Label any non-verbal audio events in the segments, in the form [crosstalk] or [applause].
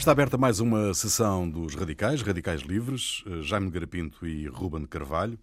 Está aberta mais uma sessão dos Radicais, Radicais Livres, eh, Jaime Garapinto e Ruben Carvalho.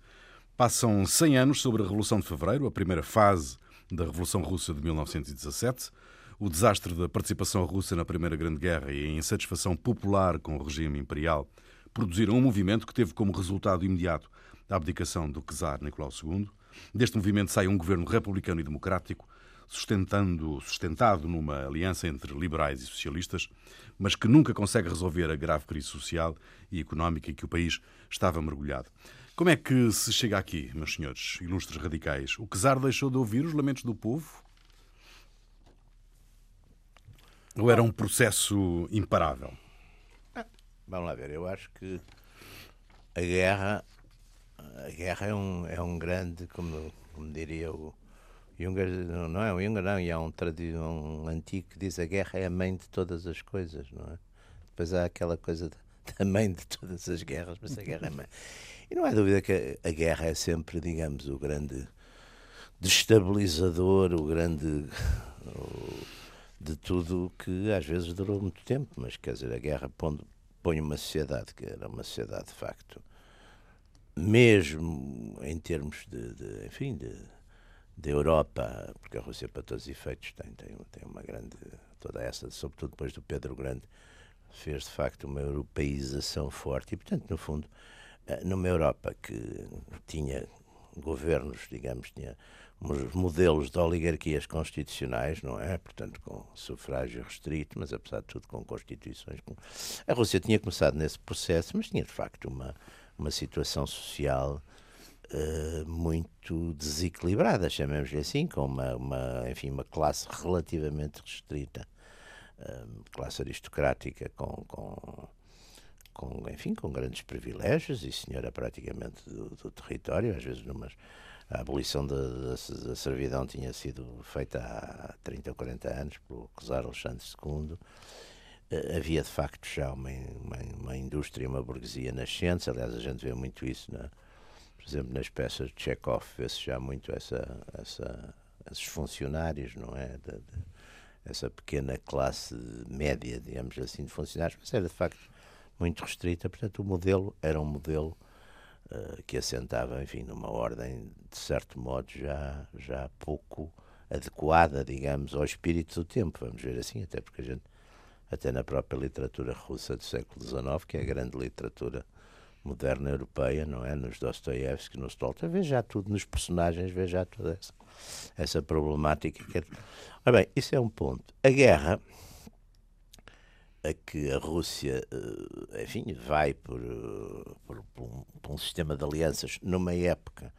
Passam 100 anos sobre a Revolução de Fevereiro, a primeira fase da Revolução Russa de 1917. O desastre da participação russa na Primeira Grande Guerra e a insatisfação popular com o regime imperial produziram um movimento que teve como resultado imediato a abdicação do czar Nicolau II. Deste movimento sai um governo republicano e democrático, sustentando, sustentado numa aliança entre liberais e socialistas, mas que nunca consegue resolver a grave crise social e económica em que o país estava mergulhado. Como é que se chega aqui, meus senhores, ilustres radicais? O czar deixou de ouvir os lamentos do povo? Ou era um processo imparável? Vamos lá ver, eu acho que a guerra a guerra é um, é um grande, como, como diria o, Junger, não é um Junger, não, e há um, um antigo que diz a guerra é a mãe de todas as coisas, não é? Depois há aquela coisa da [laughs] mãe de todas as guerras, mas a guerra é mãe. E não há dúvida que a, a guerra é sempre, digamos, o grande destabilizador, o grande. O, de tudo que às vezes durou muito tempo, mas quer dizer, a guerra põe, uma sociedade que era uma sociedade de facto, mesmo em termos de, de enfim, de da Europa, porque a Rússia, para todos os efeitos, tem, tem, tem uma grande. toda essa, sobretudo depois do Pedro Grande, fez de facto uma europeização forte e, portanto, no fundo, eh, numa Europa que tinha governos, digamos, tinha uns modelos de oligarquias constitucionais, não é? Portanto, com sufrágio restrito, mas apesar de tudo com constituições. A Rússia tinha começado nesse processo, mas tinha de facto uma, uma situação social uh, muito desequilibrada, chamemos-lhe assim, com uma, uma, enfim, uma classe relativamente restrita, uh, classe aristocrática com, com, com, enfim, com grandes privilégios e senhora praticamente do, do território, às vezes numas a abolição da, servidão tinha sido feita há 30 ou 40 anos pelo czar Alexandre II. Eh, havia de facto já uma, uma, uma indústria, uma burguesia nascente, aliás, a gente vê muito isso na, por exemplo, nas peças de Chekhov vê-se já muito essa, essa, esses funcionários, não é? De, de, essa pequena classe média, digamos assim, de funcionários, mas era de facto muito restrita, portanto o modelo era um modelo uh, que assentava, enfim, numa ordem, de certo modo, já, já pouco adequada, digamos, ao espírito do tempo, vamos ver assim, até porque a gente, até na própria literatura russa do século XIX, que é a grande literatura moderna europeia, não é? Nos Dostoiévski, nos Tolstói, vê já tudo nos personagens, vê já toda essa, essa problemática. Que... É Ora bem, isso é um ponto. A guerra a que a Rússia, eh, enfim, vai por, eh, por, por, um, por, um, sistema de alianças numa época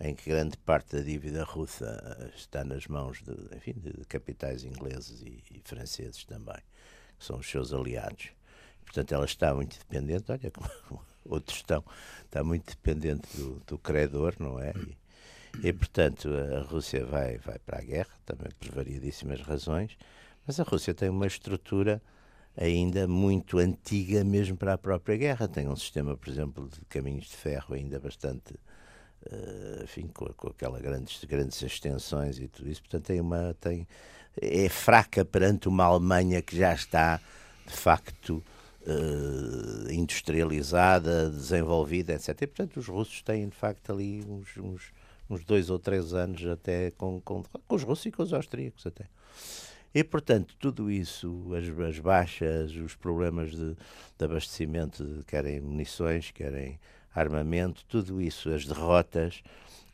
em que grande parte da dívida russa eh, está nas mãos de, enfim, de capitais ingleses e, e franceses também, que são os seus aliados. Portanto, ela está muito dependente, olha como, outros estão, está muito dependente do, do credor, não é? E, e, portanto, a Rússia vai, vai para a guerra, também por variedíssimas razões, mas a Rússia tem uma estrutura ainda muito antiga mesmo para a própria guerra. Tem um sistema, por exemplo, de caminhos de ferro ainda bastante, uh, enfim, com, com aquelas grandes, grandes extensões e tudo isso. Portanto, tem uma, tem, é fraca perante uma Alemanha que já está, de facto, uh, industrializada, desenvolvida, etc. E, portanto, os russos têm, de facto, ali uns, uns, uns dois ou três anos até com, com, com os russos e com os austríacos até. E, portanto, tudo isso, as, as baixas, os problemas de, de abastecimento, querem munições, querem armamento, tudo isso, as derrotas,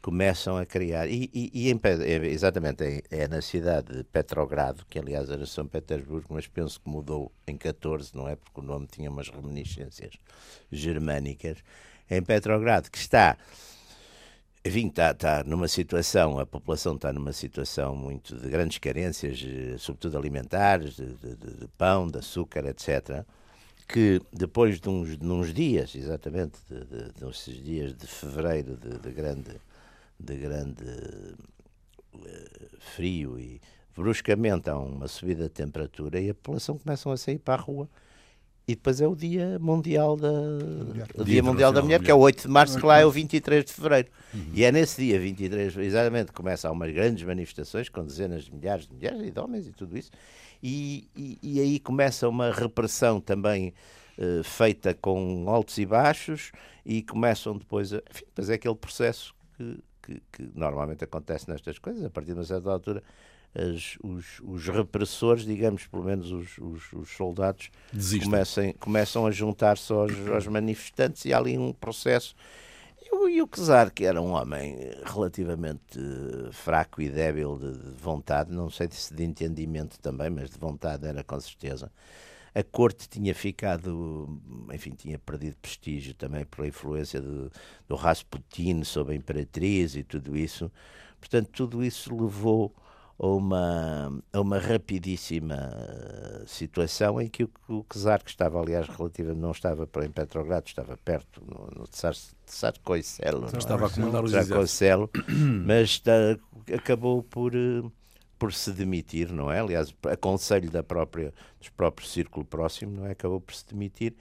começam a criar. E, e, e em, é, exatamente, é, é, na cidade de Petrogrado, que aliás era São Petersburgo, mas penso que mudou em 14, não é? Porque o nome tinha umas reminiscências germânicas. Em Petrogrado, que está. Enfim, está, está numa situação, a população está numa situação muito de grandes carências, eh, sobretudo alimentares, de, de, de pão, de açúcar, etc que depois de uns, de uns dias, exatamente, de, de, de, dias de fevereiro de, de grande de grande uh, frio e bruscamente há uma subida de temperatura e a população começa a sair para a rua e depois é o Dia Mundial da, Mulher. o Dia Dia Mundial da Mulher, que é o Mulher. 8 de março, que lá é o 23 de fevereiro. E é nesse dia 23, exatamente, começam umas grandes manifestações com dezenas de milhares de mulheres e de homens e tudo isso. E, e, e aí começa uma repressão também eh, feita com altos e baixos e começam depois, a, enfim, depois é aquele processo que, que, que normalmente acontece nestas coisas, a partir de uma certa altura as- os, os repressores, digamos, pelo menos os, os- os soldados, Desistem. comecem, começam a juntar-se aos, aos manifestantes e há ali um processo. E o, Czar, que era um homem relativamente eh, fraco e débil de, de vontade, não sei se de entendimento também, mas de vontade era com certeza. A corte tinha ficado, enfim, tinha perdido prestígio também pela influência de- do Rasputin sobre a imperatriz e tudo isso. Portanto, tudo isso levou a uma, a uma rapidíssima eh, situação em que o, o czar, que estava, aliás, relativamente, não estava para em Petrogrado, estava perto, no, no Tsarskoye-Selo, não é? Estava a comandar os. Tsarskoye-Selo, [coughs] mas acabou por, eh, por se demitir, não é? Aliás, a conselho da própria, dos próprios círculo próximo, não é? Acabou por se demitir.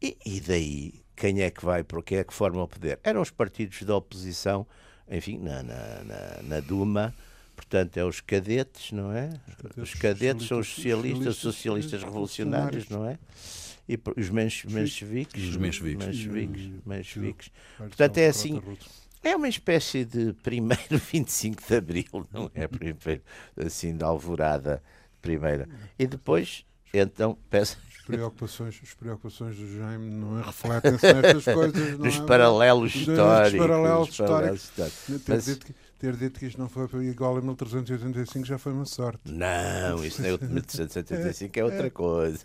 E, e daí, quem é que vai, por quem é que forma o poder? Eram os partidos da oposição, enfim, na, na, na, na Duma, portanto, é os cadetes, não é? Os cadetes são os socialistas, os socialistas revolucionários, não é? E os menche- mencheviques. Os mencheviques. mencheviques, o- mencheviques. Portanto, é assim, é uma espécie de primeiro [laughs] 25 de Abril, não é? Primeiro, assim, de alvorada primeira. E depois, então, peço As preocupações, as preocupações do Jaime não é- refletem-se nestas [laughs] coisas. Nos é? paralelos Dos históricos. paralelos dos paralelos históricos. Ter, dito que, isto não foi igual a 1385 já foi uma sorte. Não, [laughs] isso não é o de 1785, é outra coisa.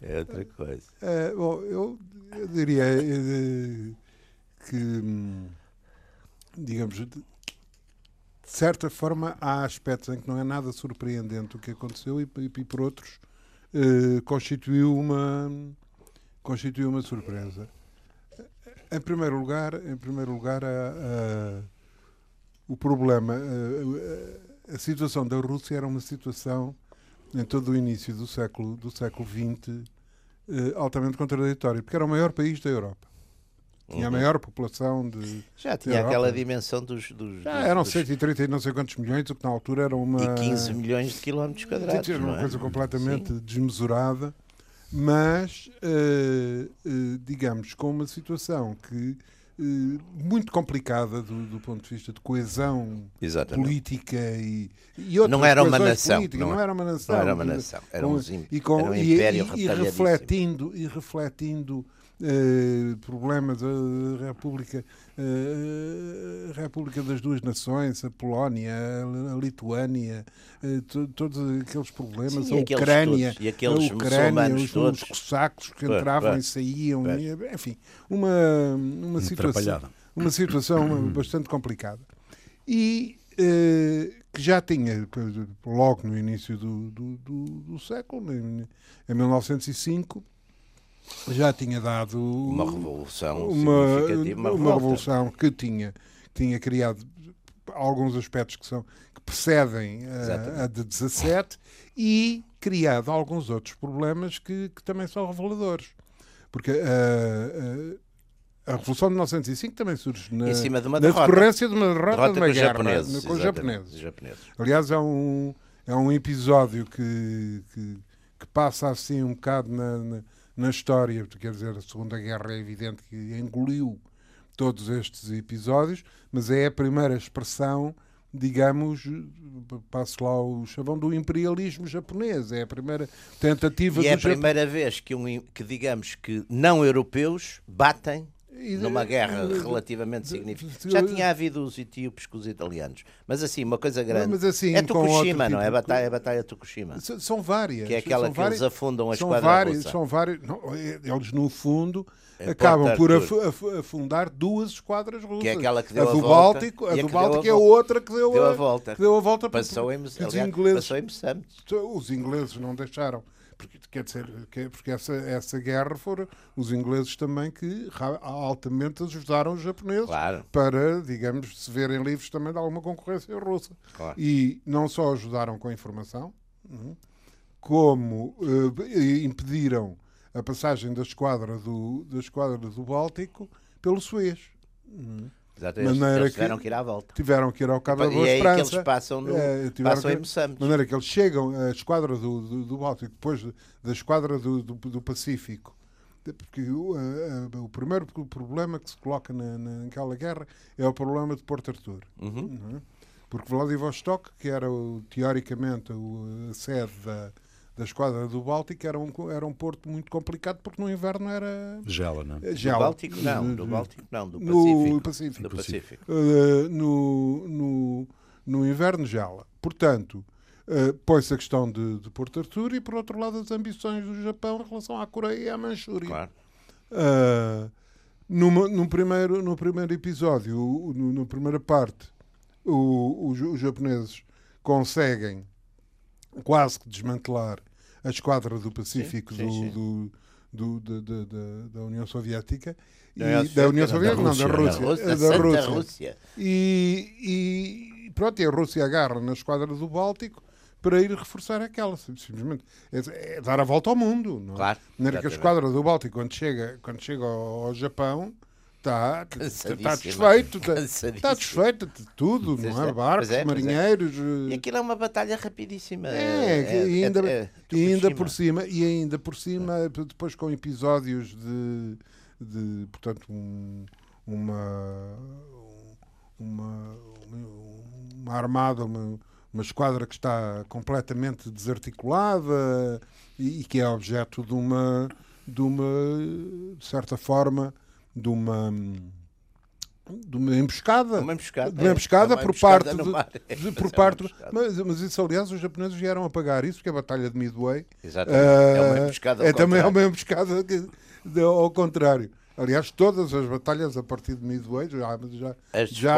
É outra coisa. Eh, bom, eu, eu diria eh, que, hum, digamos, de, certa forma, há aspectos em que não é nada surpreendente o que aconteceu e, e, e por outros, eh, constituiu uma constituiu uma surpresa. Em primeiro lugar, em primeiro lugar, a- a- o problema, a, a- a situação da Rússia era uma situação em todo o início do século do século XX eh, altamente contraditória, porque era o maior país da Europa. Tinha a Uhum. maior população de. Já tinha Europa. aquela dimensão dos. dos, Já dos- eram dos- 130 e não sei quantos milhões, o que na altura era uma. E 15 milhões de quilómetros quadrados. Era não uma é? coisa completamente desmesurada, mas, eh, eh, digamos, com uma situação que eh, muito complicada do, do ponto de vista de coesão Exatamente. política e, e outras Não era uma nação, não Não, é- era uma nação. Não era uma nação, era um, e, com, era um e- império e- e retalhadíssimo. refletindo e refletindo eh, problemas da República eh, a República das duas nações a Polónia a, Lituânia eh, to- todos aqueles problemas Sim, a aqueles Ucrânia todos, e aqueles a Ucrânia os, todos. os cossacos que entravam pois. e saíam e, enfim uma uma situação uma situação [clears throat] bastante complicada. E que já tinha, logo no início do, do, do, do século, em 1905, já tinha dado Uma revolução uma, significativa. Uma, uma revolução que tinha, que tinha criado alguns aspectos que, são, que precedem a, Exatamente. a de 17 e criado alguns outros problemas que, que também são reveladores. Porque a, a, a Revolução de 1905 também surge na, de uma na derrota. decorrência de uma derrota, Derrota de com uma os guerra japoneses. com os japoneses. japoneses. Aliás, é um, é um episódio que, que, que passa assim um bocado na, na, na história, quer dizer, a Segunda Guerra é evidente que engoliu todos estes episódios, mas é a primeira expressão, digamos, passo lá o chavão do imperialismo japonês, é a primeira tentativa E é a Japão. primeira vez que, um, que digamos que não europeus batem numa guerra relativamente significativa. Já tinha havido os etíopes com os italianos, mas assim, uma coisa grande. Mas assim, é outro não é? tipo A de- batalha, a batalha de Tokushima. S- São várias. Que é aquela que eles afundam a são esquadra várias, russa. São várias. não, eles, no fundo, Em acabam por afundar duas esquadras russas. Que é aquela que deu a a do volta Báltico, a a do Báltico a é outra que deu, Deu a, a volta. que deu a volta por- Passou em, aliás, ingleses, passou em os ingleses não deixaram. Porque, quer dizer, que- porque essa, essa guerra foram os ingleses também que altamente ajudaram os japoneses Claro. para, digamos, se verem livres também de alguma concorrência russa. Claro. E não só ajudaram com a informação, uhum, como eh, impediram a passagem da esquadra do, da esquadra do Báltico pelo Suez. Maneira eles que- tiveram que ir à volta. Tiveram que ir ao Cabo da E Boa é aí que Esperança. eles passam, no, tiveram passam que- em Moçambique. De maneira que eles chegam, a esquadra do, do, do Báltico, depois de- da esquadra do, do, do Pacífico. Porque o, a- o primeiro problema que se coloca na, naquela guerra é o problema de Porto Arthur. Uhum. é? Porque Vladivostok, que era o- teoricamente o- a sede da, da esquadra do Báltico, era um, era um porto muito complicado porque no inverno era Gela, não é? Do gelo. Báltico não, do Báltico não, do No Pacífico. Pacífico. Do Pacífico. Uh, no, no, no inverno gela. Portanto, uh, põe-se a questão de, de Porto Arthur e, por outro lado, as ambições do Japão em relação à Coreia e à Manchúria. Claro. Uh, numa, no, primeiro, no primeiro episódio, o- no, na primeira parte, o- os, os japoneses conseguem quase que desmantelar a esquadra do Pacífico Sim, sim, do, do- do- da- da- da União Soviética. E, Da da União Soviética, não, da Rússia. Da Rússia. Da Rússia. Rússia. E, e pronto, e a Rússia agarra na esquadra do Báltico para ir reforçar aquela. sim- Simplesmente é, é dar a volta ao mundo. Não é? Claro, De maneira que a exatamente. esquadra do Báltico, quando chega, quando chega ao, ao Japão, está, está Cansadíssima. desfeito. Está, está desfeito de tudo, não é? é, Barcos, é, é. marinheiros. E eh, aquilo é uma batalha rapidíssima. é, e ainda, é, tudo e ainda cima. por cima e ainda por cima depois com episódios de, de portanto um- uma uma uma armada uma, uma esquadra que está completamente desarticulada e, e que é objeto de uma de uma de certa forma de uma de uma emboscada Uma emboscada. de uma é. emboscada É por emboscada parte de- de- Mas [laughs] por é parte mas, mas isso aliás os japoneses vieram a pagar isso porque a batalha de Midway Exatamente. é uma emboscada. é também contrário. uma emboscada que- de- ao contrário aliás todas as batalhas a partir de Midway já já As já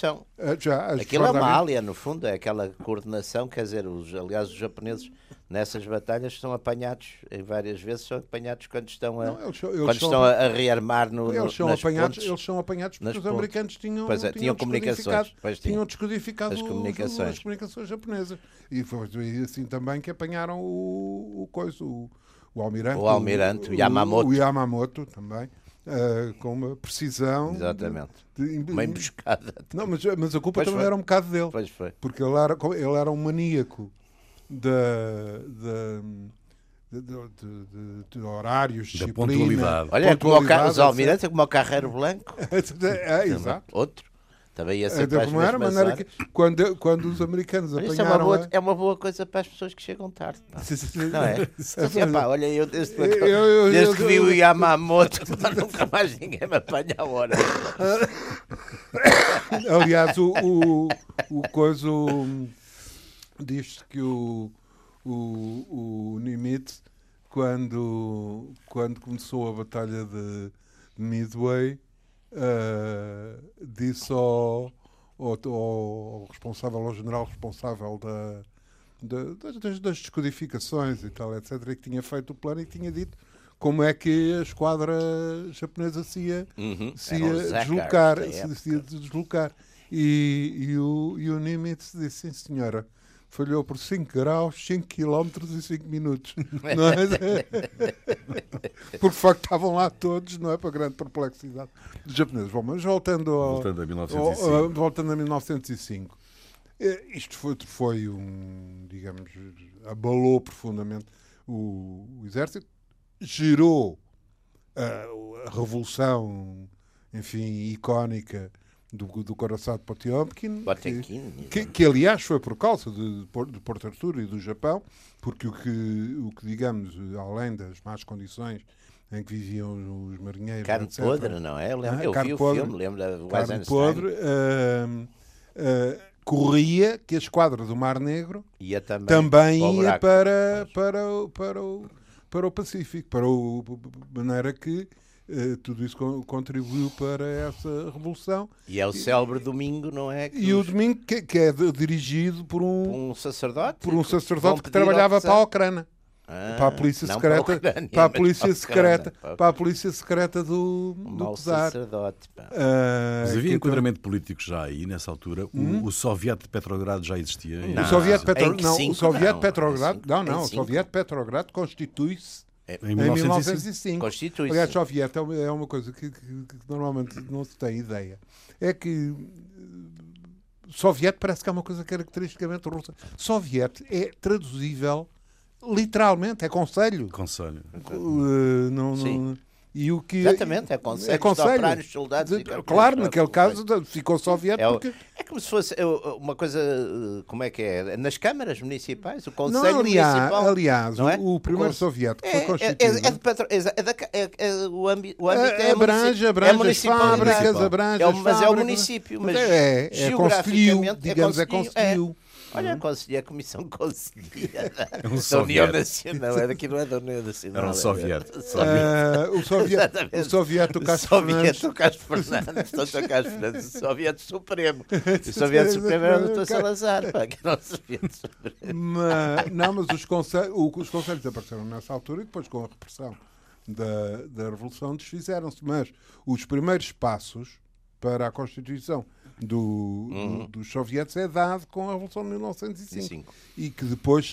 são. eh, já Aquilo é uma ália, no fundo, é aquela coordenação, quer dizer, os, aliás, os japoneses nessas batalhas são apanhados, em várias vezes são apanhados quando estão a, Não, eles eles quando são- estão a, a rearmar no, eles são apanhados, pontes. eles são apanhados porque os americanos tinham, Pois é, tinham comunicações, descodificado- pois tinham. tinham descodificado As os- comunicações. as comunicações japonesas. E foi assim também que apanharam o, o coisa, o, o almirante, O almirante, o Yamamoto. o Yamamoto também, eh, com uma precisão. de- Exatamente. de- Uma emboscada. Não, mas, mas a culpa Pois também foi. era um bocado dele. Pois foi. Porque ele era, ele era um maníaco da, da, de, de- de- horários, Da disciplina. pontualidade. Olha, como o Ca- pontualidade, os almirantes, é como o Carreiro Blanco. [laughs] é, exato. Outro. Também ia ser as como era, maneira que, quando, quando os americanos Olha, Isso é uma, apanharam. boa, a- é uma boa coisa para as pessoas que chegam tarde. pá. Não é? É Assim, pá, olha, eu desde, Eu- eu- desde eu- que vi o Yamamoto, [laughs] nunca mais ninguém me apanha a hora. [laughs] Aliás, o, o, o coisa o- diz que o, o, o Nimitz, quando, quando começou a batalha de Midway, ah, disse ao, ao, ao responsável, ao general responsável da, da- das, das- descodificações e tal, etc., que tinha feito o plano e que tinha dito como é que a esquadra japonesa se ia Uhum. se ia deslocar, se, se ia deslocar. E, e, o, e o Nimitz disse, sim senhora, falhou por 5 graus, 5 quilómetros e 5 minutos. [laughs] Não é? Porque de facto estavam lá todos, não é? Para grande perplexidade dos japoneses. Bom, mas voltando ao, Voltando a ao- 1905. ao- voltando a 1905. eh, Isto foi, foi um, digamos, abalou profundamente o, o exército, gerou ah, a revolução, enfim, icónica do, do coração de Potemkin, que, que, que, aliás foi por causa de, de Porto Arthur e do Japão, porque o que, o que digamos, além das más condições em que viviam os marinheiros, Carne etc., podre, não é? Eu, lembro, Ah, eu vi o podre. filme, lembro da carne podre, ah, ah, corria que a esquadra do Mar Negro Ia também, também o ia buraco. para, para, o, para, o, para o Pacífico, para o, de maneira que tudo isso con- contribuiu para essa revolução. E é o célebre domingo, não é? Que E o os- domingo que, que é de- dirigido por um, um sacerdote. por um que sacerdote que trabalhava para a Ucrânia. Ah, para a polícia não para a secreta, Ucrânia, para a polícia para a secreta, para a polícia secreta do, Um do mau czar. sacerdote. pá. Ah, Mas havia que- enquadramento político já aí, nessa altura. O, o Soviet de Petrogrado já existia. Hum. Não. O Soviet, Em Petro... que não, o não. Petrogrado, não, não, o Petrogrado constitui-se Em em 1905. 1905. Constitui-se. Aliás, Soviet é uma, é uma coisa que, que- que normalmente não se tem ideia. É que eh, Soviet parece que é uma coisa caracteristicamente russa. Soviet é traduzível literalmente, é conselho. Conselho. Uh, não- não- Sim. E o que Exatamente, é conselho, é conselho. operar os soldados. De- e claro, naquele caso ficou Soviet É, o- porque é como se fosse é, uma coisa, eh, como é que é? Nas câmaras municipais, o não, Conselho aliás, Municipal. aliás não é? o, o primeiro Conse- soviético É, foi é, constituído. é, é de Petro, é, é da, é, é, o âmbito, o É, é, abrange, abrange é as municipalidade. fábricas, abrange É o- as Mas é o município, mas é, é, é conselho, digamos, é conselho. Olha, conselho, é a Comissão [laughs] Conselhia da, É um da soviet. União Nacional. É daqui, não é da União Nacional. Era um soviet. Ah, o Exatamente. o Castro Soviet Fernandes. do Castro Fernandes, Dr. Castro Fernandes, o Soviet Supremo. [laughs] O Soviet Supremo era o Dr. Salazar, pá, que era o Soviet Supremo. Mas, não, mas os conselhos, os conselhos apareceram nessa altura e depois com a repressão da, da Revolução desfizeram-se. Mas os primeiros passos para a constituição do, do- dos sovietes é dado com a Revolução de 1905 Cinco. e que depois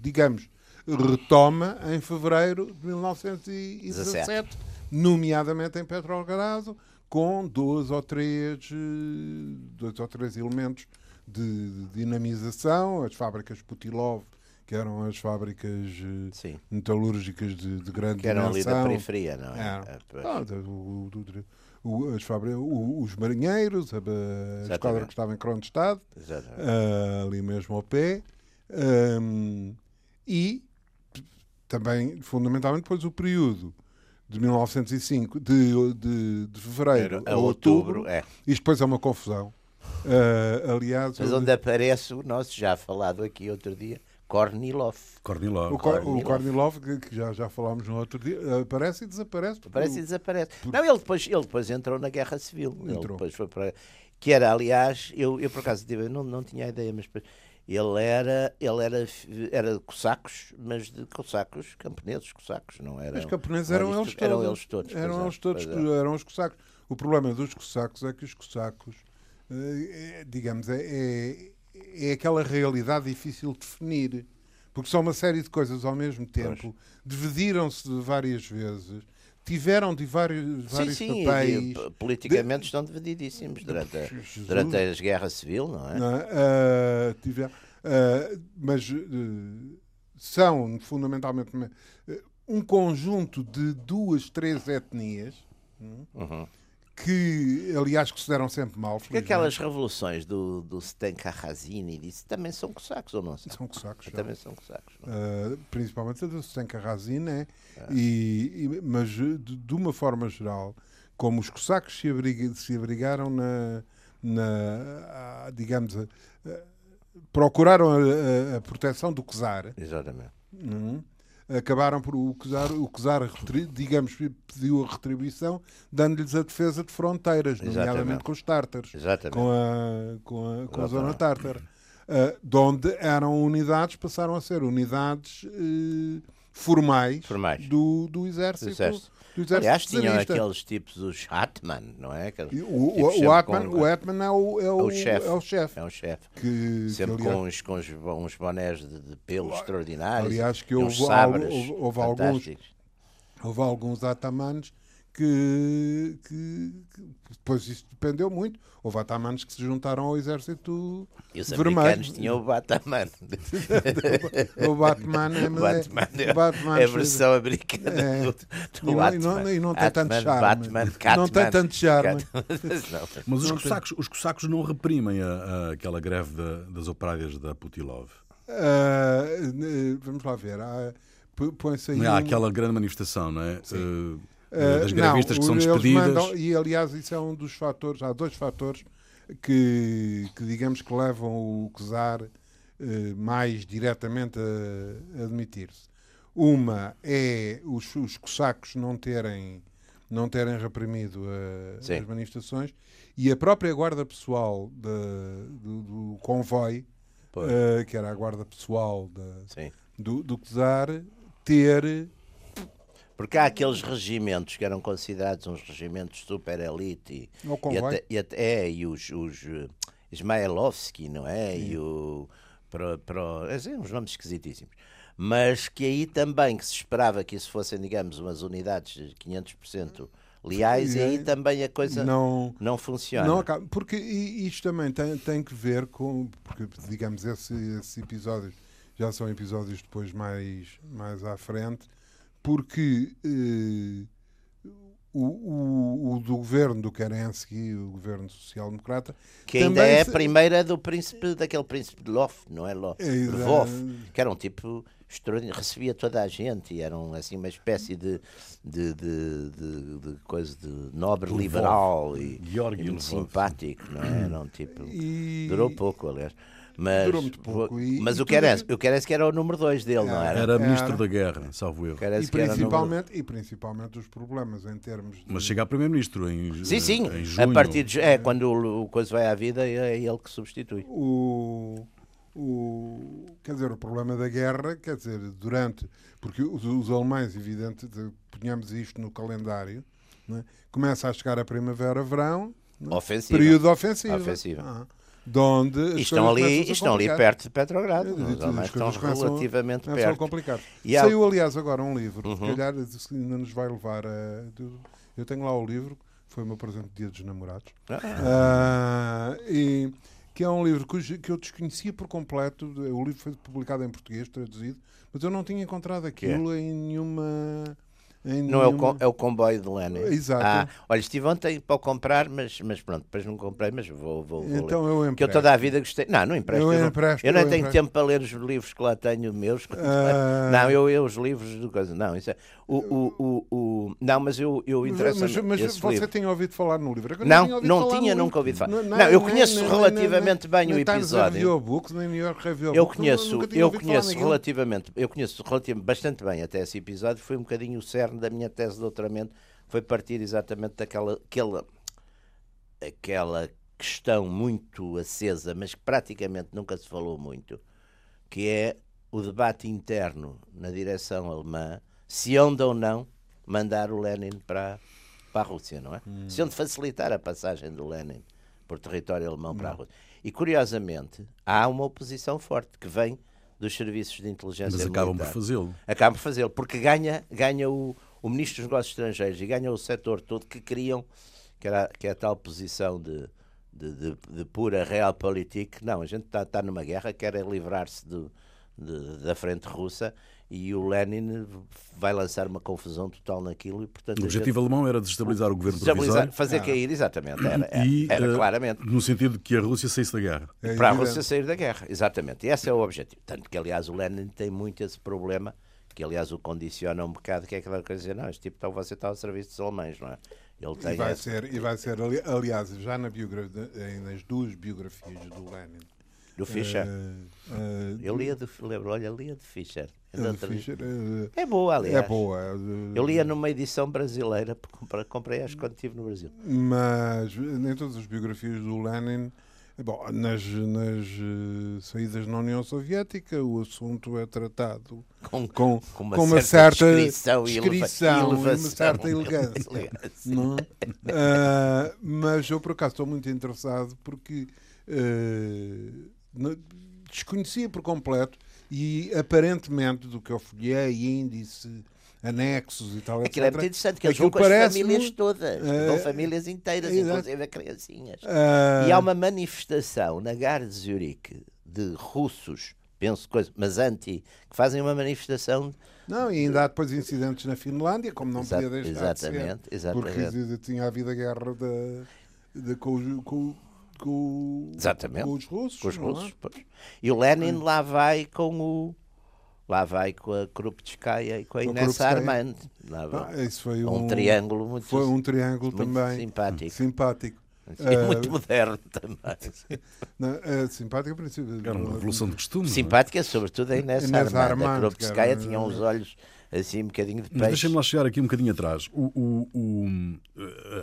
digamos, retoma em fevereiro de 1917, nomeadamente em Petrogrado, com dois ou três, eh, dois ou três elementos de de dinamização, as fábricas Putilov, que eram as fábricas eh, Sim, metalúrgicas de, de grande que eram ali da dimensão. periferia, não é? É, pois. Ah, do- do- do- o- as o- os marinheiros, a, a esquadra que estava em Kronstadt, Exatamente. ah, ali mesmo ao pé, ahm, e t- também, fundamentalmente, depois o período de 1905, de, de, de fevereiro a a outubro, outubro, é. isto depois é uma confusão. Ah, aliás, Mas onde aparece o nosso já falado aqui outro dia, Kornilov. Kornilov. o, Kor- o Kornilov. Kornilov, que, que já, já falámos no outro dia, aparece e desaparece. Aparece e desaparece. Não, ele depois, ele depois entrou na Guerra Civil. Ele Entrou. depois foi para. Que era, aliás, eu, eu por acaso tive, eu não, não tinha ideia, mas depois- ele era, ele era, era de cossacos, mas de cossacos camponeses, cossacos, não era. Os camponeses eram era eles todos. Eram eles todos. Eram é, eles todos, é. eram os cossacos. O problema dos cossacos é que os cossacos, eh, é, digamos, é, é, é aquela realidade difícil de definir. Porque são uma série de coisas ao mesmo tempo, dividiram-se várias vezes, tiveram de vários, Sim, vários sim, e- papéis. e, politicamente estão divididíssimos durante a, Jesus. durante a guerra civil, não é? não é? Ah, tiver- ah, mas eh, são fundamentalmente um conjunto de duas, três etnias hum, Uhum. Que, aliás, que se deram sempre mal. Porque aquelas revoluções do, do Stenka Razini e disso também são cossacos ou não são? são cossacos. já. Também são cossacos. não é? Ah, principalmente a do Stenka Razin, né? E, e- mas de, de uma forma geral, como os cossacos se, abriga- se abrigaram na, na a- digamos, a- a- procuraram a, proteção do czar, Exatamente. Uhum. Acabaram por o Czar, o retri- digamos, pediu a retribuição, dando-lhes a defesa de fronteiras, nomeadamente Exatamente. com os tártaros, Exatamente. com a, com a, com a zona tártara. Ah, de onde eram unidades, passaram a ser unidades eh, formais, Formais. Do, do exército. Do exército. Do exército Aliás, tinham czarista. aqueles tipos, os Hatman, não é? Aqueles O, o, o, Atman, com- o Atman é o, é o, o chefe. É o chefe. É um chefe. Que, que, Sempre aliás, com, uns, com uns, uns bonés de, de pelo extraordinários. aliás, que houve, houve, houve alguns houve alguns atamanes que, que, que depois isso dependeu muito. Houve atamanes que se juntaram ao exército E os vermelho. americanos tinham o Batman. [laughs] O Batman é, Batman é, é, o Batman é a versão americana É. do, e do não, e Batman. não, e não tem tanto charme. Batman, não Catman, tem tanto charme. Catman. [laughs] Não. Mas os Não cossacos, os cossacos não reprimem a- a- aquela greve da- das operárias da Putilov. Ah, eh, vamos lá ver. Ah, p- Põe-se aí. Não há um- aquela grande manifestação, não é? Eh, Ah, das não, grevistas que são despedidas. mandam- e aliás, isso é um dos fatores. Há dois fatores que, que digamos que levam o czar eh, mais diretamente a, a admitir-se. Uma é os, os cossacos não terem, não terem reprimido a- as manifestações e a própria guarda pessoal da- do, do Pois. eh, que era a guarda pessoal Sim. do, do czar ter Porque há aqueles regimentos que eram considerados uns regimentos super elite e, e até, e até- é, e os, os eh, Ismailovski, não é? E o pro, pro, assim, uns nomes esquisitíssimos. Mas que aí também que se esperava que isso fossem, digamos, umas unidades de 500% leais e E aí também a coisa não, não funciona. Não acaba, porque isto também tem, tem que ver com, porque digamos, esse- esses episódios já são episódios depois mais, mais à frente, porque eh, o, o, o do governo do Kerensky, o governo social-democrata, Que ainda é a se- primeira do príncipe, daquele príncipe de Lof, não é? Lof, É, Lvov, que era um tipo extraordinário, recebia toda a gente e era um, assim uma espécie de, de, de, de, de coisa de nobre liberal e, e muito Lvov. simpático, não é? Era um tipo. e Durou pouco, aliás. Mas, Durou muito pouco, e- mas e o tudo Kerensky, aquilo- o Kerensky era o número 2 dele, não era? Era ministro Era. da guerra, salvo erro. O e, era principalmente, e principalmente os problemas em termos de, Mas chega a primeiro-ministro em, Sim, sim. em junho. A partir de. É, quando o, o coisa vai à vida, é ele que substitui. o, o quer dizer o problema da guerra quer dizer durante porque os, os alemães evidente de- ponhamos isto no calendário é? começa a chegar a primavera verão é? Ofensiva. período ofensivo Ofensiva. Ah, onde estão ali, estão ali perto de Petrogrado. E- Os e- alemães as estão relativamente começam perto. complicar. E há- Saiu, aliás, agora um livro, se Uhum. calhar se ainda nos vai levar a. Eu tenho lá o livro, foi o meu presente de Dia dos Namorados. Ah, Ah, e, que é um livro cujo- que eu desconhecia por completo. O livro foi publicado em português, traduzido, mas eu não tinha encontrado aquilo em nenhuma. Em Não é o, é o comboio de Lenin. Exato. Ah, olha, estive ontem para o comprar, mas, mas pronto, depois não comprei, mas vou, vou, vou ler. Então eu Porque eu empresto. toda a vida gostei. Não, não empresto. Eu Eu, não, empresto, eu não eu tenho empresto. tempo para ler os livros que lá tenho meus. Ah. Não, eu, eu os livros do coisa. Não, isso é. O, o, o, o- não, mas eu, eu interessa mas, mas você livro. tinha ouvido falar no livro? Que eu Não, não tinha, nunca ouvido falar. Não, Não, eu nem- conheço relativamente bem o episódio. Review Books, nem New York Review Eu conheço, eu conheço relativamente, eu conheço relativamente, bastante bem até esse episódio, foi um bocadinho o cerne da minha tese de doutoramento, foi partir exatamente daquela aquela, aquela questão muito acesa, mas que praticamente nunca se falou muito, que é o debate interno na direção alemã, se onde ou não mandar o Lenin para, para a Rússia, não é? Se onde facilitar a passagem do Lenin por território alemão para a Rússia. E curiosamente, há uma oposição forte que vem dos serviços de inteligência Mas acabam por militar fazê-lo. acabam por fazê-lo, porque ganha, ganha o, o Ministro dos Negócios Estrangeiros e ganha o setor todo que queriam, que, era, que é a tal posição de, de, de, de pura realpolitik. Não, a gente está tá numa guerra, quer é livrar-se da frente russa e o Lenin vai lançar uma confusão total naquilo e, portanto, O a objetivo alemão era desestabilizar o governo gente desestabilizar- provisório fazer Ah. cair, exatamente, era, era, e, era eh, claramente no sentido de que a Rússia saísse da guerra. É para a evidente. Rússia sair da guerra, exatamente. E esse é o objetivo. Tanto que, aliás, o Lenin tem muito esse problema, que, aliás, o condiciona um bocado, que é aquela coisa de dizer, não, este tipo está, você está ao serviço dos alemães, não é? Ele tem E vai, esse- ser, e vai ser, ali- aliás, já na biografia, nas duas biografias do Lenin. do Fischer. eh, eh, Eu lia do, lembro, olha, lia de Fischer. do. Fischer, eh, É boa, aliás. é boa. Eu lia numa edição brasileira, [laughs] comprei, comprei acho quando estive no Brasil. Mas nem todas as biografias do Lenin. Bom, nas, nas eh, saídas na União Soviética o assunto é tratado Com, com, com uma, com uma certa, certa descrição, e eleva- uma certa [laughs] elegância. Elegância. é? Ah, mas eu por acaso estou muito interessado porque eh, no- desconhecia por completo e aparentemente do que eu folhei, índice, anexos e tal, Aquilo é etc. muito interessante, que eles vão com as famílias todas, Eh, vão famílias inteiras, exato. inclusive a criancinhas. Ah, E há uma manifestação na Gare de Zurique de russos, penso coisa, mas anti, que fazem uma manifestação. Não, e ainda há depois incidentes na Finlândia, como não Exa- podia deixar de ser, exatamente, exatamente. porque tinha havido a guerra da, da- com, os, com, com, Exatamente. com os russos. com os é? russos. pois. E o Lenin lá vai com o. Lá vai com a Krupskaya e com a Com a Inés. Armand. Ah, isso foi um, um, triângulo muito, Foi um triângulo muito também simpático. simpático. E Ah, muito moderno também. [laughs] Não, é simpático a princípio. Era uma revolução de costume. não é? Simpática, sobretudo a Inés, Inés Armand. Armand, A Krupskaya tinha uns olhos assim, um bocadinho de Mas peixe. deixem-me lá chegar aqui um bocadinho atrás. O, o- o-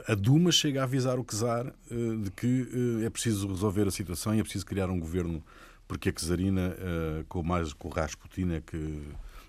a Duma chega a avisar o Czar eh, de que eh, é preciso resolver a situação e é preciso criar um governo, porque a Czarina, eh, com mais com o Rasputin, é que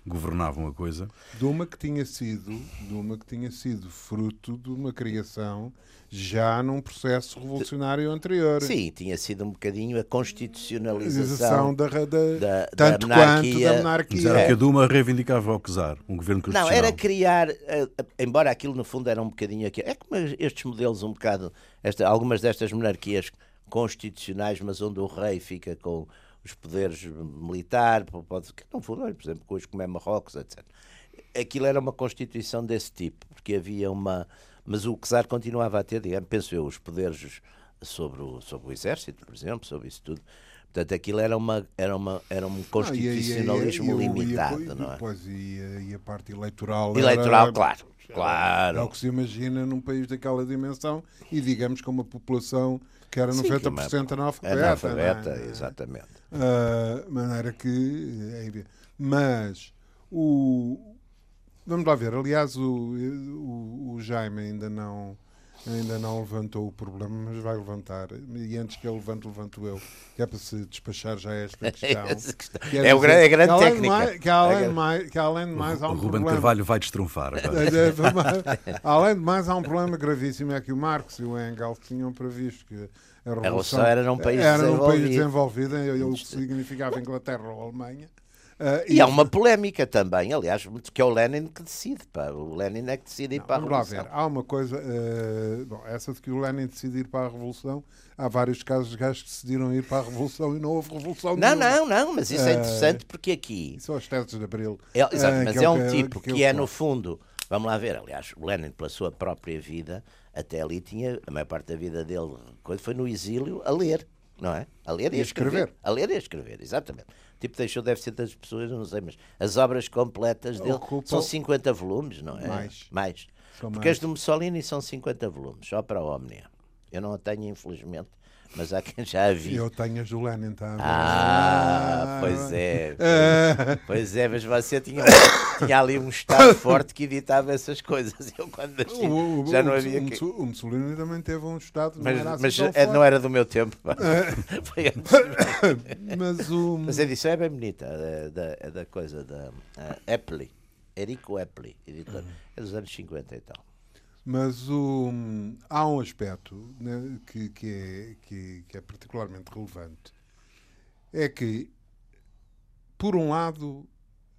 governavam a coisa. De uma que tinha sido, de uma que tinha sido fruto de uma criação já num processo revolucionário anterior. Sim, tinha sido um bocadinho a constitucionalização da, da, da, tanto da monarquia. quanto da monarquia. Mas era o que a Duma reivindicava ao Czar, um governo Não, constitucional. era criar, eh, embora aquilo no fundo era um bocadinho aqui. É como estes modelos, um bocado, esta, algumas destas monarquias constitucionais, mas onde o rei fica com os poderes militares, pode, não fundo, por exemplo, coisas como é Marrocos, etc. Aquilo era uma constituição desse tipo, porque havia uma. Mas o czar continuava a ter, digamos, penso eu, os poderes sobre o, sobre o exército, por exemplo, sobre isso tudo. Portanto, aquilo era, uma, era, uma, era um constitucionalismo não, e, e, e, limitado, não é? Pois, e, a- parte eleitoral. Eleitoral, era- claro, É o claro. que se imagina num país daquela dimensão e digamos com uma população que era Sim, que 90% analfabeta. Analfabeta, não é? exatamente. Ah, maneira que. é. Mas o. Vamos lá ver. Aliás, o, o, o Jaime ainda não. Ainda não levantou o problema, mas vai levantar. E antes que ele levante, levanto eu. Que é para se despachar já esta [laughs] questão. Questão. É, o dizer, grande, é a grande que além de técnica. mais- Que além, É de mais, que além de mais há o um Ruben problema. Carvalho vai destrunfar [laughs] agora. Além de mais, há um problema gravíssimo: é que o Marx e o Engels tinham previsto que a revolução, revolução era num país era num país desenvolvido. desenvolvido, o que significava Inglaterra ou Alemanha. Ah, E há uma polémica também, aliás, muito- que é o Lenin que decide. Pá. O Lenin é que decide ir Não, para a revolução. ver, há uma coisa, eh, bom, essa de que o Lenin decidiu ir para a Revolução, há vários casos de gajos que decidiram ir para a Revolução e não houve Revolução Não, nenhuma. não, não, mas isso é Eh, interessante porque aqui. Isso são os testes de Abril. É, exato, mas que é um o tipo que que, é é, no que- fundo. Vamos lá ver, aliás, o Lenin, pela sua própria vida, até ali tinha. A maior parte da vida dele foi no exílio a ler, não é? A ler e, E a a escrever. escrever. A ler e a escrever, exatamente. Tipo, deixou, deve ser das pessoas, não sei, mas as obras completas dele Ocupa- são 50 volumes, não é? Mais. Mais. Porque mais. as do Mussolini são 50 volumes, só para a Omnia. Eu não a tenho, infelizmente, mas há quem já a vi. Eu tenho as do Lenin, está a ver? Ah, pois é. Ah, Pois é, mas você tinha, tinha ali um Estado [coughs] forte que editava essas coisas. Eu quando nasci o, o- já não o- havia o que... O Mussolini também teve um Estado, Mas, não era assim mas é, forte. não era do meu tempo. pá. [laughs] Foi antes. [coughs] Mas o... Mas a edição é bem bonita, é da, é da coisa da uh, Epley. Erico Epley, editor. É dos anos 50 e tal. Mas o, há um aspecto né, que, que, é, que, que é particularmente relevante. É que, por um lado,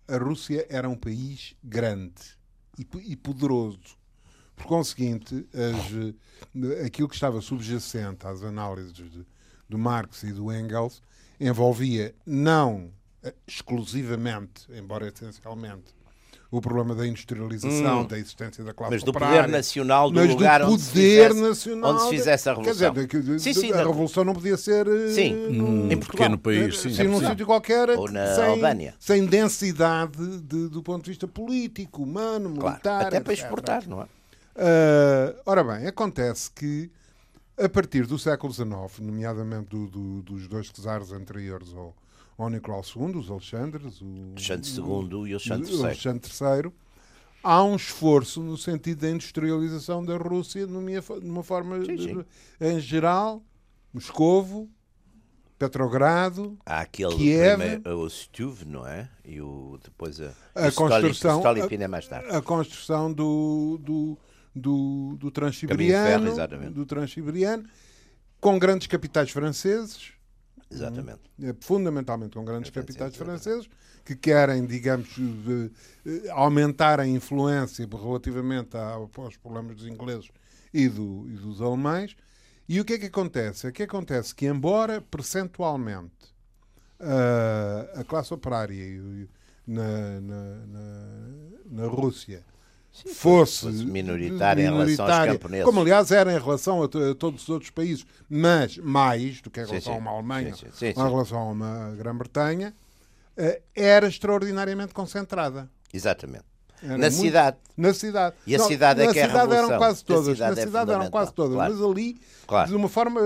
a Rússia era um país grande e, po- poderoso. Por conseguinte, as, aquilo que estava subjacente às análises de, do Marx e do Engels envolvia não eh, exclusivamente, embora essencialmente, o problema da industrialização, Hum. da existência da classe Mas do operária, poder nacional do lugar do onde se poder fizesse- nacional onde se fizesse a Quer revolução. dizer, que- Sim, sim, a revolução não podia ser eh, Sim. num- Em pequeno país, sim. sim, num sítio qualquer Ou na sem, Albânia. sem densidade de- do ponto de vista político, humano, Claro, militar. até para etc. exportar, não é? Ah, ora bem, acontece que a partir do século XIX, nomeadamente do- do- dos dois czares anteriores ao, ao Nicolau II, os Alexandres, o, Alexandre II e o Alexandre o III. Alexandre III, há um esforço no sentido da industrialização da Rússia numa, numa forma Sim, de- sim. em geral, Moscovo, Petrogrado, Há aquele Kiev. primeiro, o Stuve, não é? E o, depois a, A o Stoli- construção- o Stolypin é mais tarde. a construção do, do, do, do de Transiberiano, do Transiberiano, com grandes capitais franceses, Exatamente. eh, fundamentalmente com grandes É, capitais franceses, que querem, digamos, eh, eh, aumentar a influência relativamente aos problemas dos ingleses e, do- e dos alemães. E o que é que acontece? É que acontece que, embora percentualmente ah, a classe operária na, na, na, na Rússia fosse, fosse minoritária em relação aos camponeses. como aliás era em relação a, a todos os outros países, mas mais do que em Sim, relação sim. a uma Alemanha Sim, sim, sim, em sim. relação a uma Grã-Bretanha, eh, era extraordinariamente concentrada. Exatamente. Era Na cidade. Na cidade. E a cidade é na que é a cidade eram quase todas. cidade na é cidade eram quase todas. claro. Mas ali, Claro. de uma forma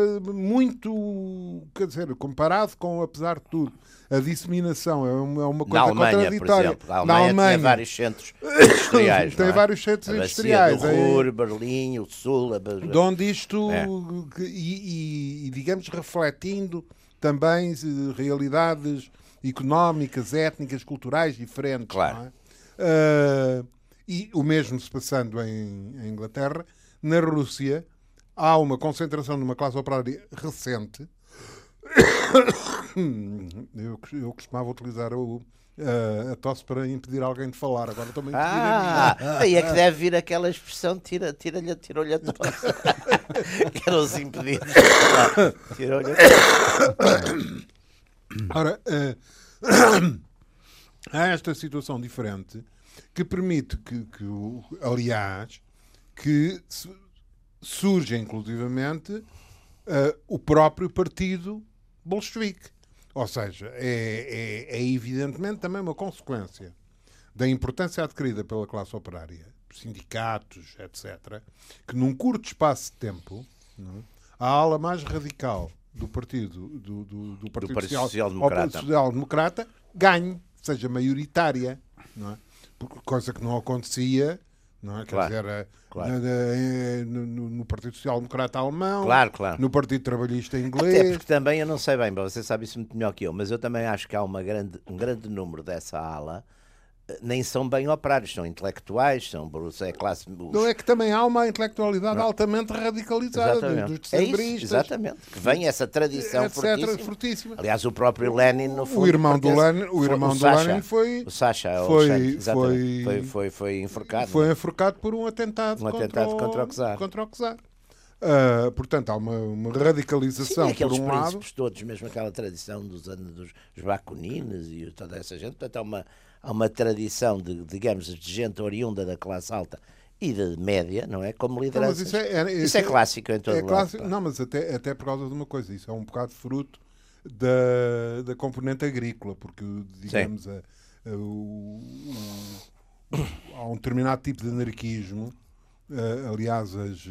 muito. Quer dizer, comparado com, apesar de tudo, a disseminação é uma, é uma coisa Na Alemanha, por contraditória. exemplo. A Alemanha, tinha vários centros [coughs] industriais. tem não é? vários centros a industriais. Do é- Ruhr, Berlim, o Sul. A... de onde isto, É. e, e- e, digamos, refletindo também eh, realidades económicas, étnicas, culturais diferentes. Claro. Uh, e o mesmo se passando em, em Inglaterra, na Rússia há uma concentração de uma classe operária recente. [coughs] Eu, eu costumava utilizar o, uh, a tosse para impedir alguém de falar. Agora impedir a Ah, aí é que deve vir aquela expressão tira, tira-lhe, tirou-lhe a tosse. [coughs] que eram os impedidos. [coughs] Tirou-lhe a tosse. Ora, eh, há esta situação diferente que permite que, que aliás, que su- surja inclusivamente eh, o próprio partido bolchevique. Ou seja, é, é- é evidentemente também uma consequência da importância adquirida pela classe operária, sindicatos, etc., que num curto espaço de tempo, não é, a ala mais radical do partido do, do, do partido Partido Social- Social-Democrata. Social-Democrata ganhe, seja maioritária, não é? Porque- coisa que não acontecia, não é? Quer Claro, dizer, claro. no, no- no Partido Social Democrata alemão, Claro, claro. no Partido Trabalhista Até inglês. porque também, eu não sei bem, você sabe isso muito melhor que eu, mas eu também acho que há uma grande, um grande número dessa ala, nem são bem operários, são intelectuais, são é classe. os- Não é que também há uma intelectualidade altamente radicalizada dos Exatamente. É isso, decembristas, exatamente. Que vem essa tradição etc. fortíssima. fortíssima. Aliás, o próprio Lenin, no fundo. O irmão do Lenin, o irmão do Sacha. Lenin foi, O Sacha, o foi- exatamente. foi- foi, foi, foi enforcado. foi não é? enforcado por um atentado, Um atentado contra, contra o czar. contra o czar. Ah, portanto, há uma, uma radicalização Sim, por um lado. todos, mesmo aquela tradição dos anos dos Bakunines e toda essa gente. Portanto, há uma, há uma tradição, de, digamos, de gente oriunda da classe alta e da média, não é? Como lideranças. isso é, é- Isso é clássico em todo é lado, clássico, pá. Não, mas até, até por causa de uma coisa, isso é um bocado fruto da, da componente agrícola, porque, digamos, a- a- o- o- há um determinado tipo de anarquismo, aliás, as,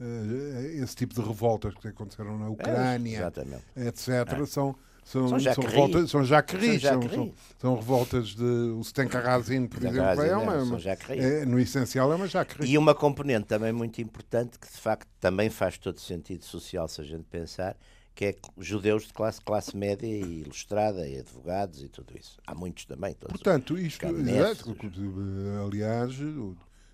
eh, esse tipo de revoltas que aconteceram na Ucrânia, Exatamente. etc., são. São, São são, revoltas, são jacquerie, São são, são, revoltas de. O Stenkarazin, por exemplo, é uma, é, uma- jacquerie. é, no essencial é uma jacquerie. E uma componente também muito importante que de facto também faz todo sentido social se a gente pensar, que é judeus de classe, classe média e ilustrada e advogados e tudo isso. Há muitos também. Todos. Portanto, isto, exato, aliás,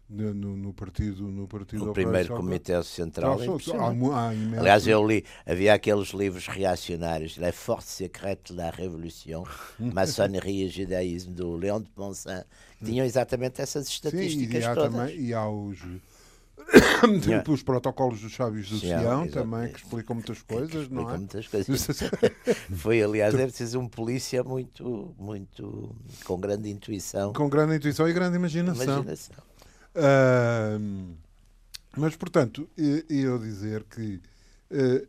no, no- no partido, no partido o Operário primeiro comitê central. é Social- impressionante. há há Aliás, eu li, havia aqueles livros reacionários, La Force Secrète de la Révolution, [laughs] Maçonnerie e Judaísmo, do Leon de Ponsan, que tinham exatamente essas Sim, estatísticas e há, todas. também, e há os, [coughs] tipo, os protocolos dos sábios do Sião, Sião também, que explicam muitas [laughs] coisas, não Explica é? muitas coisas. [laughs] Foi, aliás, é preciso um polícia muito, muito, com grande intuição, Com grande intuição e grande imaginação. imaginação. Mas, portanto, eu dizer que eh,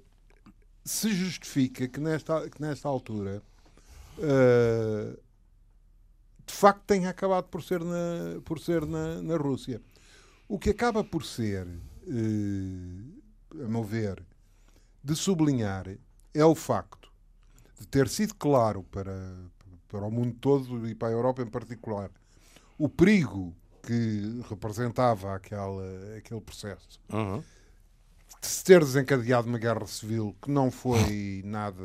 se justifica que nesta, que nesta altura eh, de facto tenha acabado por ser na, por ser na, na Rússia. O que acaba por ser, eh, a meu ver, de sublinhar é o facto de ter sido claro para, para o mundo todo e para a Europa em particular o perigo que representava aquela, aquele processo Uhum. de se ter desencadeado uma guerra civil que não foi [laughs] nada,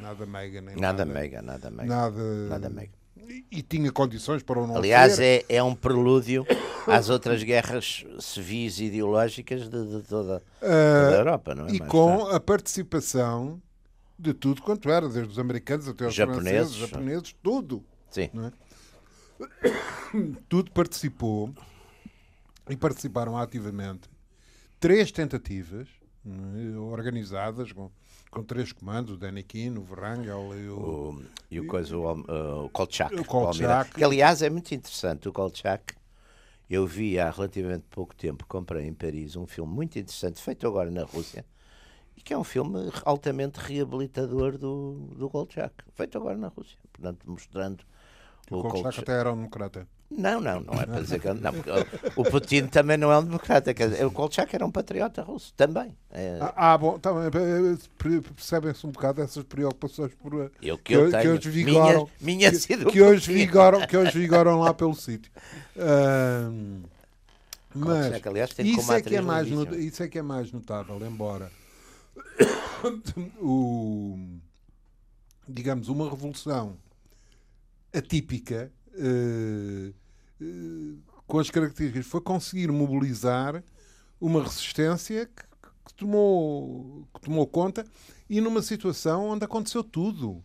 nada mega nem Nada nada, mega, nada mega. nada, Nada mega. E, e tinha condições para o não Aliás, ser. é, é um prelúdio [coughs] às outras guerras civis e ideológicas de, de toda, toda a Europa, não é? e Mais com a participação de tudo quanto era, desde os americanos até os Japoneses. franceses, japoneses, tudo. Sim. não é? [coughs] Tudo participou e participaram ativamente três tentativas é, organizadas com, com três comandos, o Denikin, o Wrangel e o, O, e o, coisa, o, uh, o Kolchak. O Kolchak. Que, aliás, é muito interessante. O Kolchak, eu vi há relativamente pouco tempo, comprei em Paris um filme muito interessante, feito agora na Rússia, e que é um filme altamente reabilitador do, do Kolchak, feito agora na Rússia. Portanto, mostrando o Kolchak até era um democrata. Não, não, não é para dizer que. Não, porque o Putin também não é um democrata. Quer dizer, o Kolchak era um patriota russo, também. É, Ah, ah, bom, tá bem, eh, per- percebem-se um bocado essas preocupações por, eh, eu que eu que tenho. hoje vigoram, minha, minha que, que hoje vigoram, que hoje vigoram lá pelo sítio. [laughs] Ahm, mas Kolchak, aliás, isso é, que é mais not- isso é que é mais notável, embora [coughs] o, digamos, uma revolução atípica, uh, uh, com as características, foi conseguir mobilizar uma resistência que, que, tomou, que tomou conta e numa situação onde aconteceu tudo.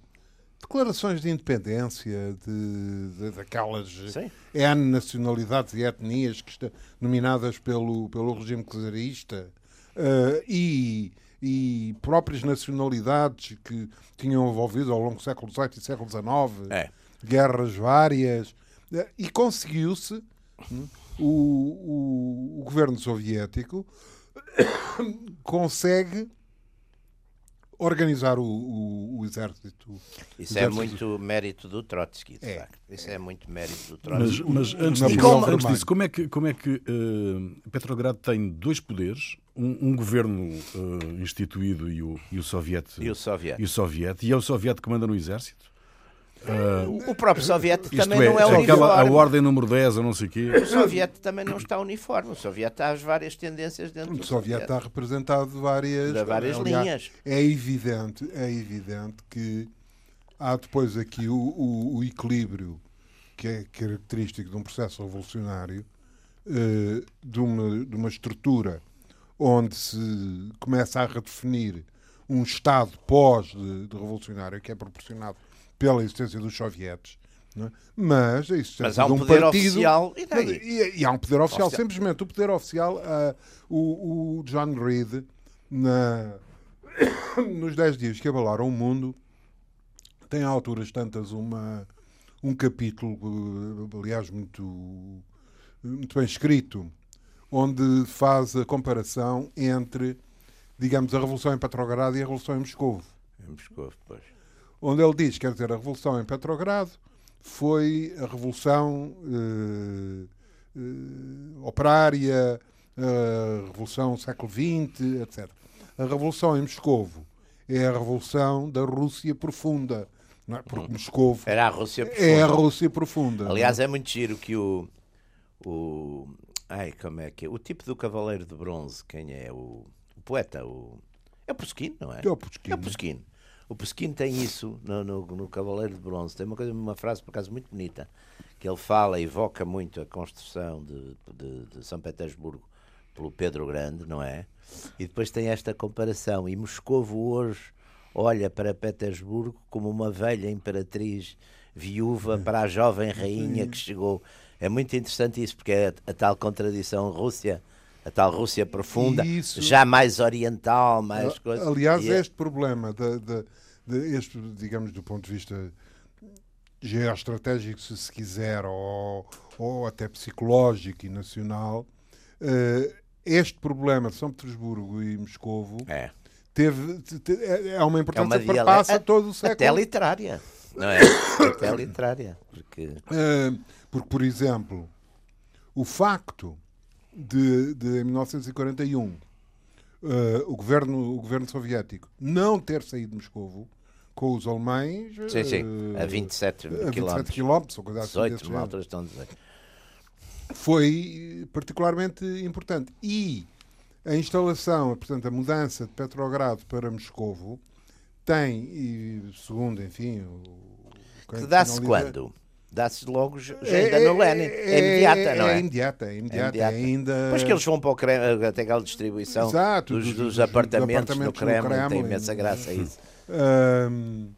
Declarações de independência de, de daquelas Sim. N nacionalidades e etnias que está, nominadas pelo, pelo regime czarista uh, e, e próprias nacionalidades que tinham envolvido ao longo do século XVIII e século XIX, é. Guerras várias, uh, e conseguiu-se hum, o, o, o governo soviético [coughs] consegue organizar o, o, o exército. Isso o é muito mérito do Trotsky, de é, facto. Isso é. é. muito mérito do Trotsky. Mas, mas antes, disso, como, antes disso, como é que, como é que uh, Petrogrado tem dois poderes, um, um governo uh, instituído e o, e o Soviet, e o Soviet, e o Soviet, e é o Soviet que manda no exército? Uh, o próprio Soviet também é, não é uniforme. Aquela, a ordem número 10, ou não sei o quê. O Soviet também não está uniforme. O Soviet está às várias tendências dentro o do Soviet. está representado várias, de várias aliás, linhas. É evidente, é evidente que há depois aqui o, o, o equilíbrio que é característico de um processo revolucionário, uh, de, uma, de uma estrutura onde se começa a redefinir um Estado pós-revolucionário que é proporcionado pela existência dos sovietes. É? Mas a existência Mas há um, um poder partido, oficial. E, e, e, há um poder oficial, oficial. simplesmente. O poder oficial, uh, o, o, John Reed, na, [coughs] nos 10 dias que abalaram o mundo, tem a alturas tantas uma, um capítulo, aliás, muito, muito bem escrito, onde faz a comparação entre, digamos, a Revolução em Petrogrado e a Revolução em Moscou. Em Moscou, pois onde ele diz, quer dizer, a Revolução em Petrogrado foi a Revolução eh, eh, Operária, a Revolução século XX, etc. A Revolução em Moscovo é a Revolução da Rússia Profunda. Não é? Porque hum. Moscovo Era a Rússia Profunda. É a Rússia Profunda. Aliás, é muito giro que o, o. Ai, como é que é? O tipo do Cavaleiro de Bronze, quem é? O, o poeta, o. É o Puskin, não é? É o Puskin. É o Puskin. O Pesquim tem isso no, no, no, Cavaleiro de Bronze. Tem uma, coisa, uma frase, por acaso, muito bonita, que ele fala, evoca muito a construção de, de, de São Petersburgo pelo Pedro Grande, não é? E depois tem esta comparação. E Moscovo hoje olha para Petersburgo como uma velha imperatriz viúva para a jovem [laughs] rainha que chegou. É muito interessante isso, porque é a, a tal contradição Rússia a tal Rússia profunda, Isso. já mais oriental, mais coisa. Aliás, é... este problema de, de, este, digamos, do ponto de vista geoestratégico, se se quiser, ou, ou até psicológico e nacional, uh, este problema de São Petersburgo e Moscovo é. teve, é, é uma importância que perpassa todo o século. Até literária, não é? até literária. Porque... Uh, porque, por exemplo, o facto de, de 1941, uh, o, governo, o governo soviético não ter saído de Moscovo com os alemães. Sim, sim, a 27 uh, quilómetros. quilómetros ou coisa 18, assim altura estão a dizer. Foi particularmente importante. E a instalação, portanto, a mudança de Petrogrado para Moscovo tem, e segundo, enfim. O, que dá-se quando? Dá-se logo já é, ainda no Lenin. É, é, imediata, não é? É imediata, é imediata. É imediata. Ainda... Depois que eles vão para o Kremlin, até aquela distribuição Exato, dos, dos, dos, apartamentos, apartamentos, no Kremlin, no Kremlin tem imensa graça isso. Um,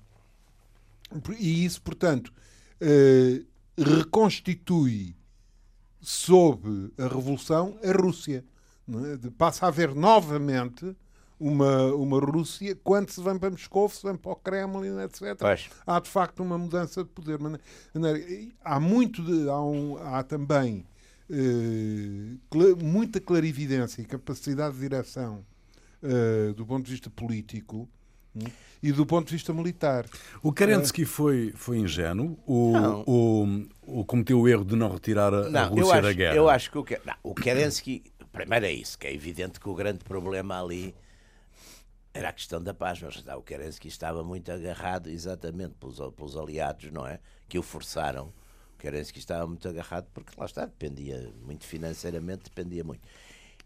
e isso, portanto, uh, reconstitui sob a Revolução a Rússia. É? Passa a haver novamente uma, uma Rússia, quando se vem para Moscou, se vem para o Kremlin, etc. Pois. Há de facto uma mudança de poder. Há muito de, há, um, há também eh, muita clarividência e capacidade de direção eh, do ponto de vista político hum, e do ponto de vista militar. O Kerensky é. foi, foi ingênuo ou, ou, ou, cometeu o erro de não retirar a, não, a Rússia acho, da guerra? Eu acho que o, não, o Kerensky, primeiro é isso, que é evidente que o grande problema ali era a questão da paz, mas o Kerensky estava muito agarrado exatamente pelos, pelos aliados, não é? Que o forçaram. O Kerensky estava muito agarrado porque lá está, dependia muito financeiramente, dependia muito.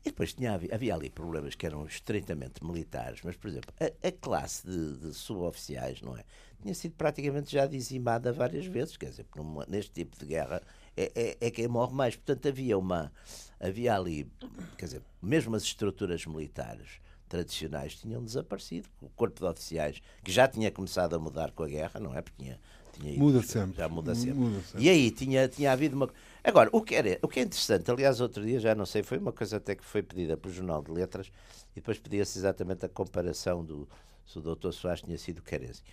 E depois tinha, havia ali problemas que eram estritamente militares, mas, por exemplo, a, a classe de, de, suboficiais, não é? Tinha sido praticamente já dizimada várias vezes, quer dizer, numa, neste tipo de guerra é, é, é, quem morre mais. Portanto, havia uma. Havia ali, quer dizer, mesmo as estruturas militares tradicionais tinham desaparecido. O corpo de oficiais, que já tinha começado a mudar com a guerra, não é? Porque tinha, tinha ido, muda sempre. Já muda sempre. muda sempre. E aí tinha, tinha havido uma. Agora, o que, era, o que é interessante, aliás, outro dia, já não sei, foi uma coisa até que foi pedida pelo Jornal de Letras e depois pedia-se exatamente a comparação do se o Dr. Soares tinha sido Kerensky.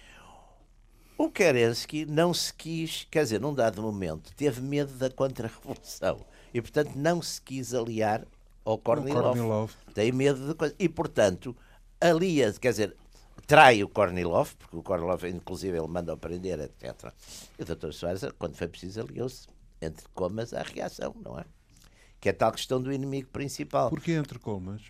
O Kerensky não se quis, quer dizer, num dado momento, teve medo da contra-revolução e, portanto, não se quis aliar ao Kornilov. Kornilov. Tem medo de coisa. E, portanto, alia, quer dizer, trai o Kornilov, porque o Kornilov, inclusive, ele manda prender, etc. E o Dr. Soares, quando foi preciso, aliou-se entre comas à reação, não é? Que é tal questão do inimigo principal. Porquê entre comas?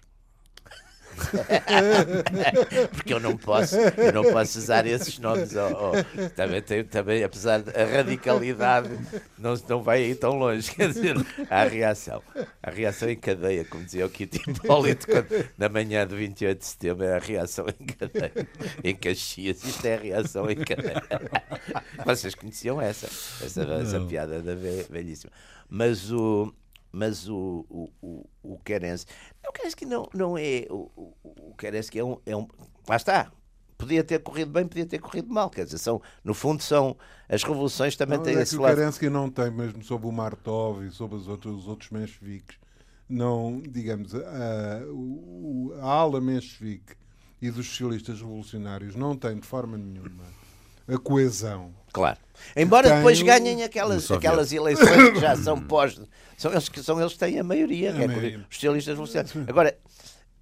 [laughs] Porque eu não posso, eu não posso usar esses nomes. Oh, oh. Também, tem, também, apesar da radicalidade, não, não vai aí tão longe. [laughs] Quer dizer, há a reação. A reação em cadeia, como dizia o Kitty Hipólito na manhã do 28 de setembro, é a reação em cadeia. Em Caxias, isto é a reação em cadeia. [laughs] Vocês conheciam essa, essa, essa piada da velhíssima. Mas o mas o, o, o, o Kerensky, o Kerensky não, não é. O, o, Kerensky é um, é um. Lá está. Podia ter corrido bem, podia ter corrido mal. Quer dizer, são, no fundo, são. As revoluções também não, têm é esse que lado. O Kerensky não tem, mesmo sobre o Martov e sobre os outros, os outros mencheviques, não, digamos, a, a, a ala menchevique e dos socialistas revolucionários não tem de forma nenhuma a coesão. Claro. Embora Tenho... depois ganhem aquelas, aquelas eleições que já são [laughs] pós. São eles que são eles que têm a maioria, a é maioria. os socialistas revolucionários. Agora,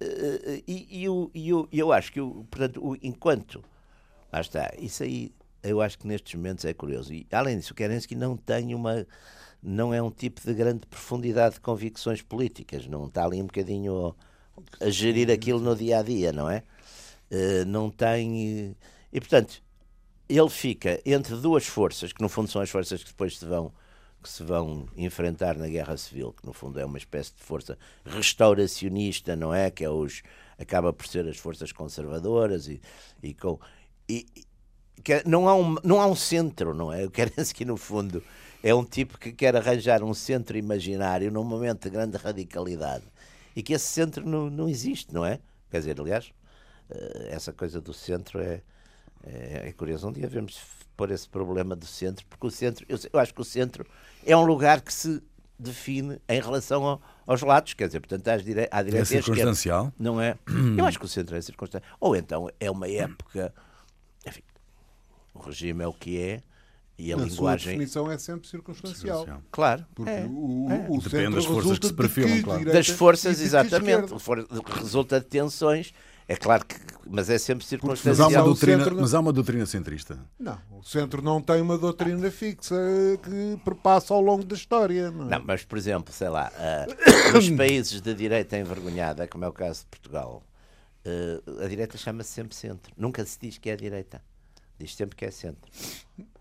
uh, e, e, eu, e eu, eu acho que, eu, portanto, o, enquanto. Lá está, isso aí eu acho que nestes momentos é curioso. E além disso, o Kerensky não tem uma. Não é um tipo de grande profundidade de convicções políticas, não está ali um bocadinho a, a gerir aquilo no dia a dia, não é? Uh, não tem. E portanto, ele fica entre duas forças, que no fundo são as forças que depois se vão que se vão enfrentar na guerra civil, que no fundo é uma espécie de força restauracionista, não é? Que é os acaba por ser as forças conservadoras e, e com e, é, não há um não há um centro, não é? O Kerensky no fundo é um tipo que quer arranjar um centro imaginário num momento de grande radicalidade e que esse centro não, não existe, não é? Quer dizer, aliás, eh, essa coisa do centro é é, é curioso. Um dia vamos pôr esse problema do centro, porque o centro, eu, eu acho que o centro é um lugar que se define em relação ao, aos lados, quer dizer, portanto, às dire... à direita é circunstancial. não é? [clears throat] Eu acho que o centro é circunstancial. Ou então é uma época, enfim, o regime é o que é. E a, a linguagem. A definição é sempre circunstancial. circunstancial. Claro. Porque é, o, é. o Depende das forças que se perfilam, claro. Das forças, exatamente. Resulta de tensões é claro que, mas é sempre circunstancial. Mas há, uma doutrina, centro... mas há uma doutrina centrista. Não, o centro não tem uma doutrina fixa que perpassa ao longo da história. Não, é? não mas, por exemplo, sei lá, uh, [coughs] nos países de direita envergonhada, como é o caso de Portugal, uh, a direita chama-se sempre centro. Nunca se diz que é a direita. Diz sempre que é centro.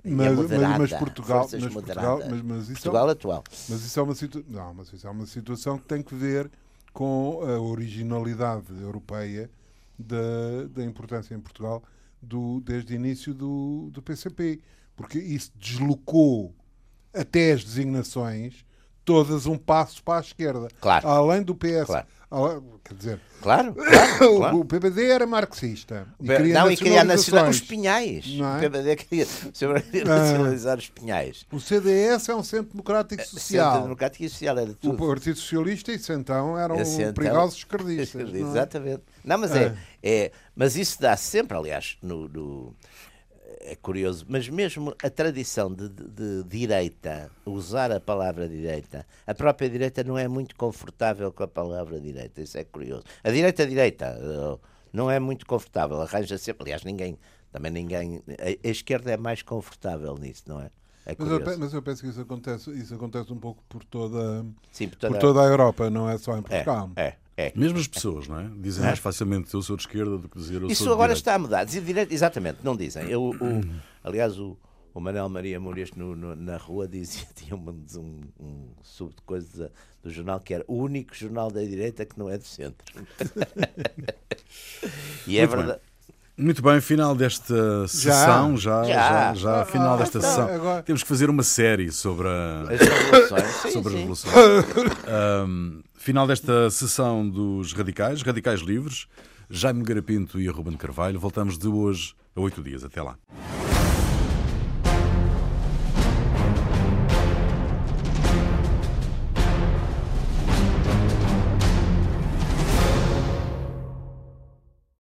Mas, é moderada, mas, mas, Portugal, mas, Portugal, mas, mas isso Portugal é, atual. Mas isso é uma situação. Não, mas isso é uma situação que tem que ver com a originalidade europeia da, da importância em Portugal do, desde o início do, do PCP, porque isso deslocou até as designações todas um passo para a esquerda. Claro. Além do PS. Claro. Quer dizer, claro, claro, [coughs] claro. o PBD era marxista. E queria não, e queria nacionalizar os pinhais. É? O PBD queria, queria nacionalizar os pinhais. O CDS é um centro democrático é, social. Centro democrático e social era tudo. O Partido Socialista, isso então, eram Esse, então, perigosos [laughs] esquerdistas. Não é? Exatamente. Não, mas, é. é, é, mas isso dá sempre, aliás, no, no é curioso, mas mesmo a tradição de, de, de, direita, usar a palavra direita, a própria direita não é muito confortável com a palavra direita, isso é curioso. A direita, direita, eh, não é muito confortável, arranja sempre, aliás, ninguém, também ninguém, a, a esquerda é mais confortável nisso, não é? É mas, eu, mas, eu, penso que isso acontece, isso acontece um pouco por toda, Sim, por toda, por toda a Europa, não é só em Portugal. É, é. É. Mesmo as pessoas, não é? Dizem é? mais facilmente eu sou de esquerda do que dizer eu Isso sou agora de está a mudar. Exatamente, não dizem. Eu, o, [clears throat] aliás, o, o Manuel Maria no, na rua dizia, [laughs] tinha um, um, um sub de coisa do jornal que era o único jornal da direita que não é do centro. [laughs] e é Muito verdade. bem. Muito bem, final desta sessão, já, já, Já. já, final Ah, desta então, sessão. agora- Temos que fazer uma série sobre a, As revoluções. [laughs] Sim, sobre a sim. Revolução. Ahm, final desta sessão dos Radicais, Radicais Livres, Jaime Garapinto e Ruben Carvalho. Voltamos de hoje a oito dias. Até lá.